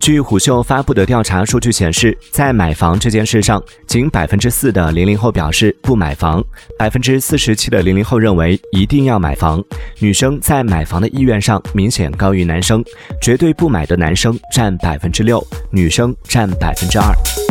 据虎嗅发布的调查数据显示在买房这件事上仅百分之四的零零后表示不买房百分之四十七的零零后认为一定要买房。女生在买房的意愿上明显高于男生绝对不买的男生占百分之六女生占百分之二。